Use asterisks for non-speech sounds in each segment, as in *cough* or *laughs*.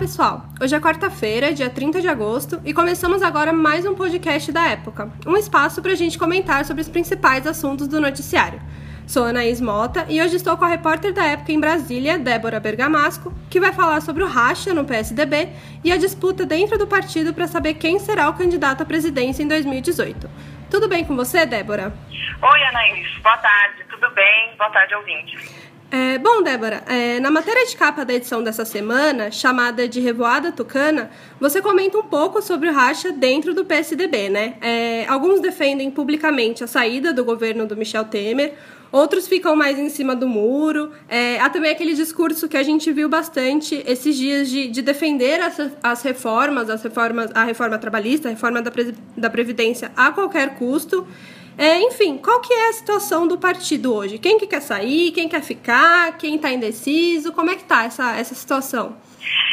pessoal! Hoje é quarta-feira, dia 30 de agosto, e começamos agora mais um podcast da época um espaço para a gente comentar sobre os principais assuntos do noticiário. Sou Anaís Mota e hoje estou com a repórter da época em Brasília, Débora Bergamasco, que vai falar sobre o racha no PSDB e a disputa dentro do partido para saber quem será o candidato à presidência em 2018. Tudo bem com você, Débora? Oi, Anaís. Boa tarde. Tudo bem? Boa tarde, ouvinte. É, bom, Débora, é, na matéria de capa da edição dessa semana, chamada de Revoada Tucana, você comenta um pouco sobre o racha dentro do PSDB, né? É, alguns defendem publicamente a saída do governo do Michel Temer, outros ficam mais em cima do muro. É, há também aquele discurso que a gente viu bastante esses dias de, de defender as, as, reformas, as reformas, a reforma trabalhista, a reforma da, da Previdência a qualquer custo. É, enfim, qual que é a situação do partido hoje? Quem que quer sair, quem quer ficar, quem está indeciso? Como é que está essa, essa situação?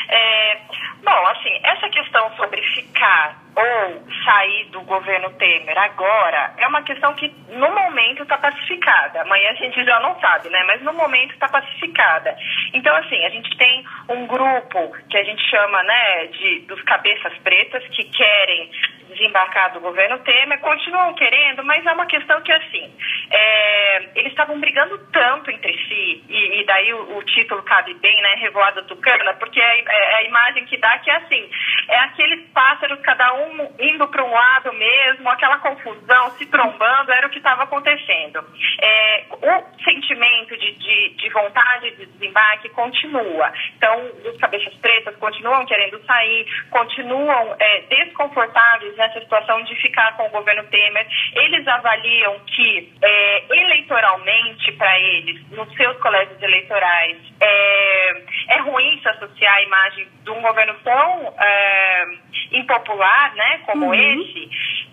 É, bom, assim, essa questão sobre ficar ou sair do governo Temer agora é uma questão que no momento está pacificada. Amanhã a gente já não sabe, né? Mas no momento está pacificada. Então, assim, a gente tem um grupo que a gente chama, né, de dos cabeças pretas que querem desembarcar do governo Temer, continuam querendo, mas é uma questão que, assim, é, eles estavam brigando tanto entre si, e, e daí o, o, título cabe bem, né, Revoada Tucana, porque é, é, a imagem que dá que é assim, é aqueles pássaros, cada um indo para um lado mesmo, aquela confusão, se trombando, era o que estava acontecendo. É, o sentimento de, de, de vontade de desembarque continua. Então, os cabeças pretas continuam querendo sair, continuam é, desconfortáveis nessa situação de ficar com o governo Temer. Eles avaliam que é, eleitoralmente para eles, nos seus colégios eleitorais, é, é, ruim se associar a imagem de um governo tão é, impopular, né, como uhum. esse,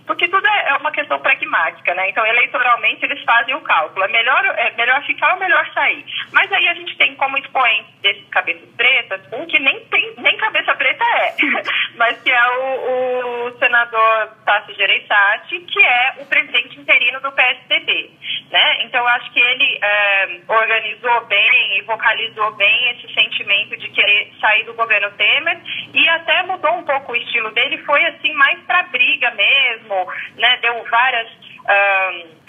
porque tudo é, é uma questão pragmática, né? Então, eleitoralmente, eles fazem o cálculo. É melhor, é melhor ficar ou melhor sair? Mas aí a gente tem como expoente desses cabeças pretas um que nem tem, nem cabeça preta é, *laughs* mas que é o, o senador Tassi Gereissati, que é o presidente interino do PSDB, né? Então, eu acho que ele é, organizou bem e vocalizou bem esse sentimento de querer sair do governo Temer e até mudou um pouco o estilo dele, foi assim mais para briga mesmo, né, deu várias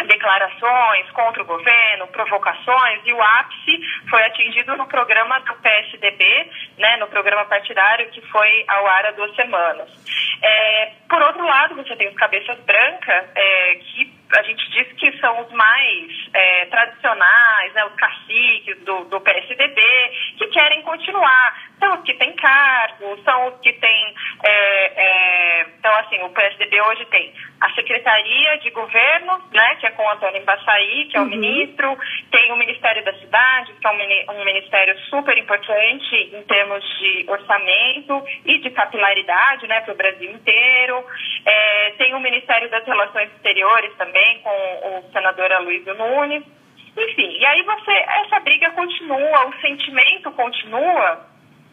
declarações contra o governo, provocações, e o ápice foi atingido no programa do PSDB, né, no programa partidário que foi ao ar há duas semanas. É, por outro lado, você tem os cabeças brancas, é, que a gente diz que são os mais é, tradicionais, né, os caciques do, do PSDB, que querem continuar. São os que têm cargos, são os que têm. É, é, então, assim, o PSDB hoje tem a Secretaria de Governo, né, que é com o Antônio Embaçaí, que é o uhum. ministro, tem o Ministério da Cidade, que é um, um ministério super importante em termos de orçamento e de capilaridade né, para o Brasil inteiro. É, tem o Ministério das Relações Exteriores também, com o senador Aloysio Nunes. Enfim, e aí você, essa briga continua, o sentimento continua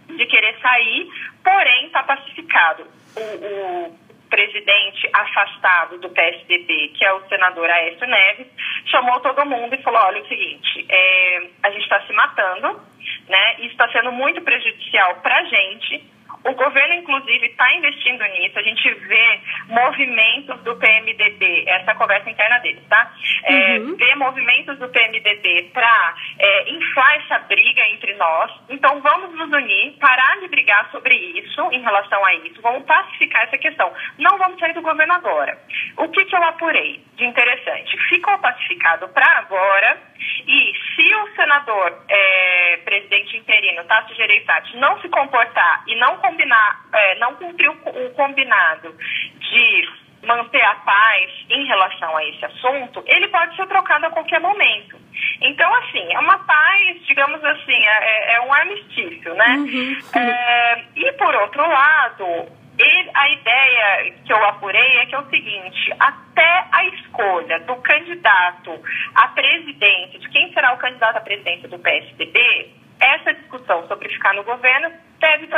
de querer sair, porém está pacificado. O, o, presidente afastado do PSDB, que é o senador Aécio Neves, chamou todo mundo e falou: olha, é o seguinte, é, a gente está se matando, né? Isso está sendo muito prejudicial para a gente o governo, inclusive, está investindo nisso. A gente vê movimentos do PMDB, essa conversa interna deles, tá? É, uhum. Vê movimentos do PMDB para é, inflar essa briga entre nós. Então, vamos nos unir, parar de brigar sobre isso, em relação a isso, vamos pacificar essa questão. Não vamos sair do governo agora. O que, que eu apurei de interessante? Ficou pacificado para agora e se o senador, é, presidente interino, Tasso Gereissati, não se comportar e não combinar, é, não cumprir o, o combinado de manter a paz em relação a esse assunto, ele pode ser trocado a qualquer momento. Então, assim, é uma paz, digamos assim, é, é um armistício, né? Uhum. É, e, por outro lado, a ideia que eu apurei é que é o seguinte, até a escolha do candidato à presidência, de quem será o candidato à presidência do PSDB, essa discussão sobre ficar no governo deve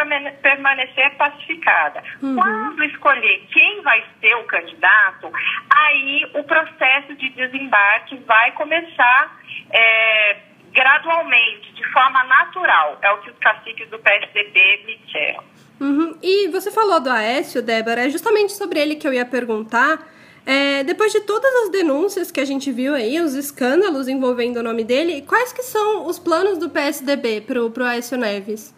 permanecer pacificada. Uhum. Quando escolher quem vai ser o candidato, aí o processo de desembarque vai começar é, gradualmente, forma natural. É o que os caciques do PSDB me disseram. Uhum. E você falou do Aécio, Débora, é justamente sobre ele que eu ia perguntar. É, depois de todas as denúncias que a gente viu aí, os escândalos envolvendo o nome dele, quais que são os planos do PSDB pro, pro Aécio Neves?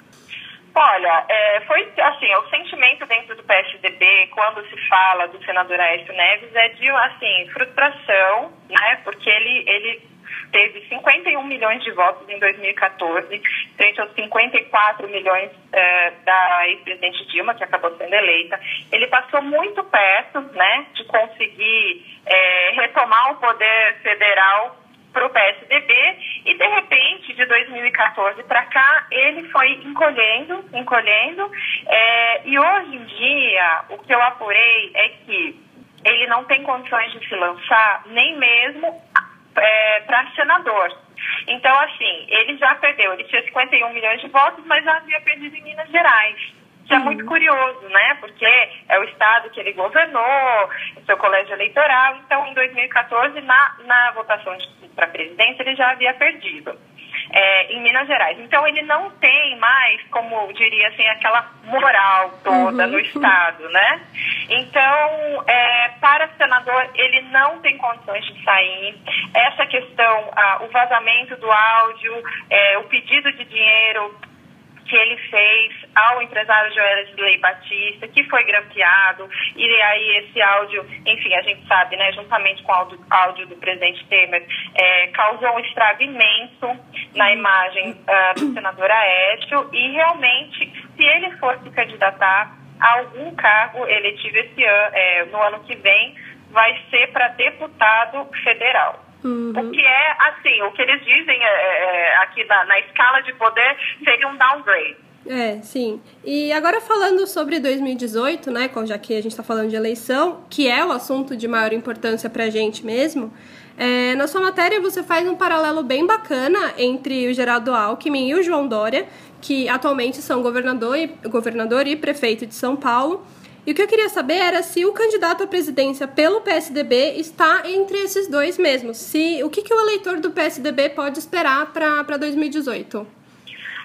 Olha, é, foi assim, o sentimento dentro do PSDB, quando se fala do senador Aécio Neves, é de assim, frustração, né? Porque ele, ele teve 51 milhões de votos em 2014, frente aos 54 milhões é, da ex-presidente Dilma, que acabou sendo eleita. Ele passou muito perto né, de conseguir é, retomar o poder federal para o PSDB e de repente de 2014 para cá ele foi encolhendo, encolhendo é, e hoje em dia o que eu apurei é que ele não tem condições de se lançar nem mesmo é, para senador. Então, assim, ele já perdeu, ele tinha 51 milhões de votos, mas já havia perdido em Minas Gerais. Isso é muito uhum. curioso, né? Porque é o estado que ele governou, seu colégio eleitoral. Então, em 2014, na, na votação para presidência, ele já havia perdido é, em Minas Gerais. Então, ele não tem mais, como diria assim, aquela moral toda uhum. no Estado, né? Então, é, para senador, ele não tem condições de sair. Essa questão, ah, o vazamento do áudio, é, o pedido de dinheiro que ele fez ao empresário Joel Lei Batista, que foi grampeado, e aí esse áudio, enfim, a gente sabe, né, juntamente com o áudio, áudio do presidente Temer, é, causou um estrago imenso na imagem uh, do senador Aécio, e realmente, se ele fosse candidatar a algum cargo eletivo esse ano, é, no ano que vem, vai ser para deputado federal. Uhum. O que é, assim, o que eles dizem é, é, é, aqui na, na escala de poder seria um downgrade. É, sim. E agora falando sobre 2018, né, já que a gente está falando de eleição, que é o assunto de maior importância para a gente mesmo, é, na sua matéria você faz um paralelo bem bacana entre o Geraldo Alckmin e o João Dória, que atualmente são governador e, governador e prefeito de São Paulo, e o que eu queria saber era se o candidato à presidência pelo PSDB está entre esses dois mesmos. Se, o que, que o eleitor do PSDB pode esperar para 2018?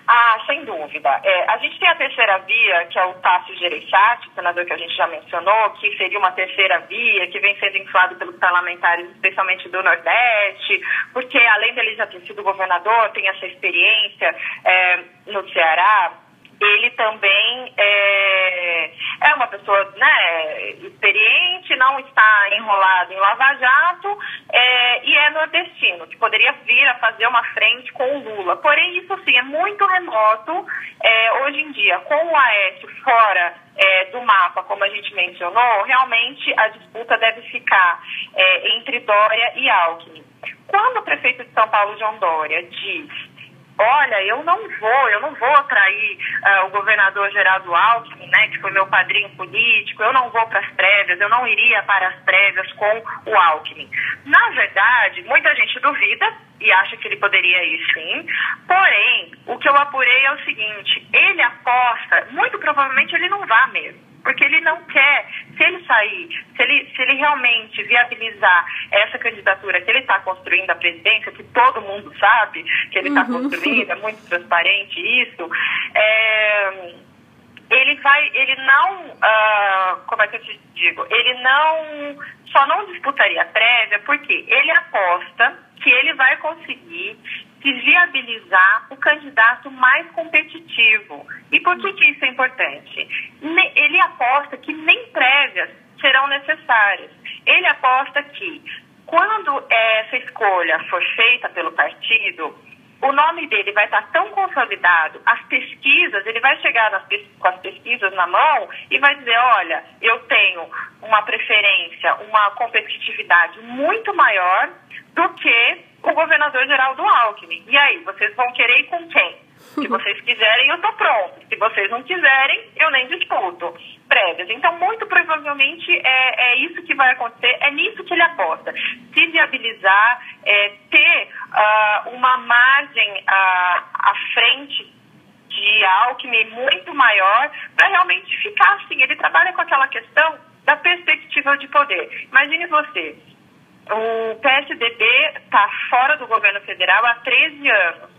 Ah, sem dúvida. É, a gente tem a terceira via, que é o Tássio Gereissati, senador que a gente já mencionou, que seria uma terceira via, que vem sendo inflado pelos parlamentares, especialmente do Nordeste, porque além dele já ter sido governador, tem essa experiência é, no Ceará, ele também é, é uma pessoa né, experiente, não está enrolado em Lava Jato é, e é nordestino, que poderia vir a fazer uma frente com o Lula. Porém, isso sim é muito remoto é, hoje em dia. Com o Aécio fora é, do mapa, como a gente mencionou, realmente a disputa deve ficar é, entre Dória e Alckmin. Quando o prefeito de São Paulo, João Dória, diz olha, eu não vou, eu não vou atrair uh, o governador Geraldo Alckmin, né, que foi meu padrinho político, eu não vou para as prévias, eu não iria para as prévias com o Alckmin. Na verdade, muita gente duvida e acha que ele poderia ir sim, porém, o que eu apurei é o seguinte, ele aposta, muito provavelmente ele não vá mesmo porque ele não quer, se ele sair, se ele, se ele realmente viabilizar essa candidatura que ele está construindo à presidência, que todo mundo sabe que ele está uhum. construindo, é muito transparente isso, é, ele vai, ele não, uh, como é que eu te digo, ele não, só não disputaria a prévia porque ele aposta que ele vai conseguir se viabilizar o candidato mais competitivo. E por que, que isso é importante? Ele aposta que nem prévias serão necessárias. Ele aposta que quando essa escolha for feita pelo partido, o nome dele vai estar tão consolidado, as pesquisas, ele vai chegar nas, com as pesquisas na mão e vai dizer, olha, eu tenho uma preferência, uma competitividade muito maior do que o governador geral do Alckmin. E aí, vocês vão querer ir com quem? Se *laughs* vocês quiserem, eu estou pronto. Se vocês não quiserem, eu nem disputo prévias. Então, muito provavelmente é, é isso que vai acontecer, é nisso que ele aposta. Se viabilizar, é, ter uh, uma margem uh, à frente de Alckmin muito maior para realmente ficar assim. Ele trabalha com aquela questão da perspectiva de poder. Imagine você, o PSDB está fora do governo federal há 13 anos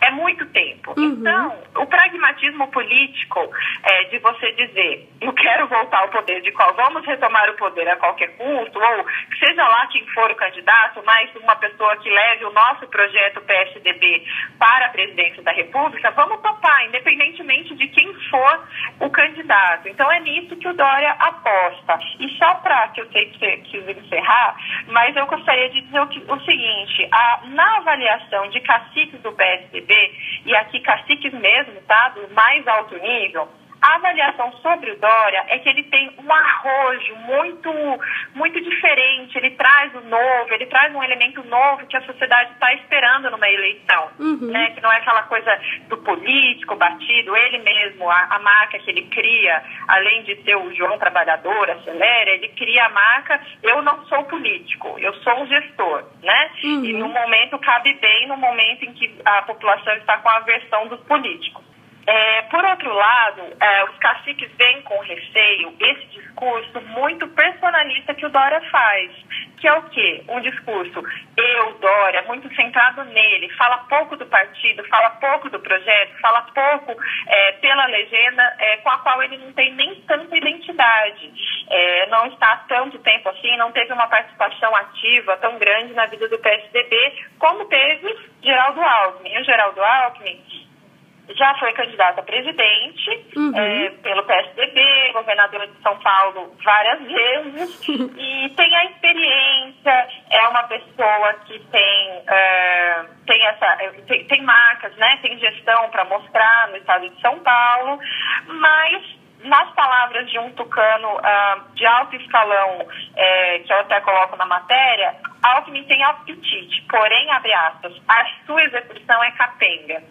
é muito tempo. Uhum. Então, o pragmatismo político é, de você dizer, eu quero voltar ao poder de qual vamos retomar o poder a qualquer custo, ou seja lá quem for o candidato, mas uma pessoa que leve o nosso projeto PSDB para a presidência da República, vamos topar, independentemente de quem for o candidato. Então, é nisso que o Dória aposta. E só para que eu sei que você quis encerrar, mas eu gostaria de dizer o, que, o seguinte: a, na avaliação de caciques do PSDB, e aqui caciques mesmo, tá? Do mais alto nível, a avaliação sobre o Dória é que ele tem um arrojo muito, muito diferente, ele traz o novo, ele traz um elemento novo que a sociedade está esperando numa eleição, uhum. né? que não é aquela coisa do político batido, ele mesmo, a, a, marca que ele cria, além de ser o João Trabalhador, acelera, ele cria a marca, eu não sou político, eu sou um gestor, né? Uhum. E no momento, cabe bem no momento em que a população está com a aversão dos políticos. É, por outro lado, é, os caciques veem com receio esse discurso muito personalista que o Dória faz, que é o quê? Um discurso eu, Dória, muito centrado nele, fala pouco do partido, fala pouco do projeto, fala pouco é, pela legenda é, com a qual ele não tem nem tanta identidade. É, não está há tanto tempo assim, não teve uma participação ativa tão grande na vida do PSDB como teve Geraldo Alckmin. E o Geraldo Alckmin já foi candidata a presidente uhum. é, pelo PSDB, governadora de São Paulo várias vezes, *laughs* e tem a experiência, é uma pessoa que tem, é, tem, essa, tem, tem marcas, né, tem gestão para mostrar no estado de São Paulo, mas nas tucano uh, de alto escalão, é, que eu até coloco na matéria, Alckmin tem apetite, porém, abre aspas, a sua execução é capenga.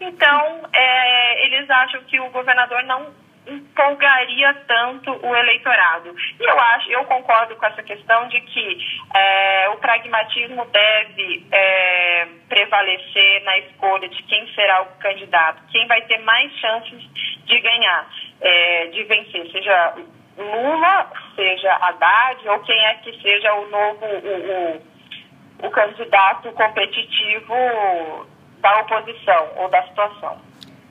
Então, é, eles acham que o governador não empolgaria tanto o eleitorado. E eu acho, eu concordo com essa questão de que é, o pragmatismo deve é, prevalecer na escolha de quem será o candidato, quem vai ter mais chances de ganhar, é, de vencer, seja Lula, seja Haddad ou quem é que seja o novo, o, o, o candidato competitivo da oposição ou da situação.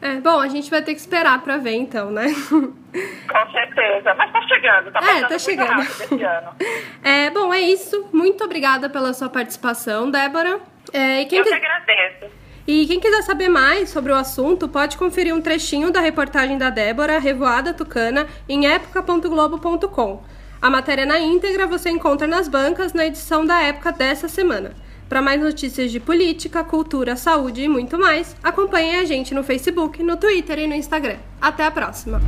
É, bom, a gente vai ter que esperar para ver então, né? *laughs* Com certeza, mas tá chegando, tá É, tá chegando. esse ano. *laughs* É, bom, é isso. Muito obrigada pela sua participação, Débora. É, e quem Eu que agradeço. E quem quiser saber mais sobre o assunto, pode conferir um trechinho da reportagem da Débora, Revoada Tucana, em época.globo.com. A matéria na íntegra você encontra nas bancas na edição da época dessa semana. Para mais notícias de política, cultura, saúde e muito mais, acompanhem a gente no Facebook, no Twitter e no Instagram. Até a próxima!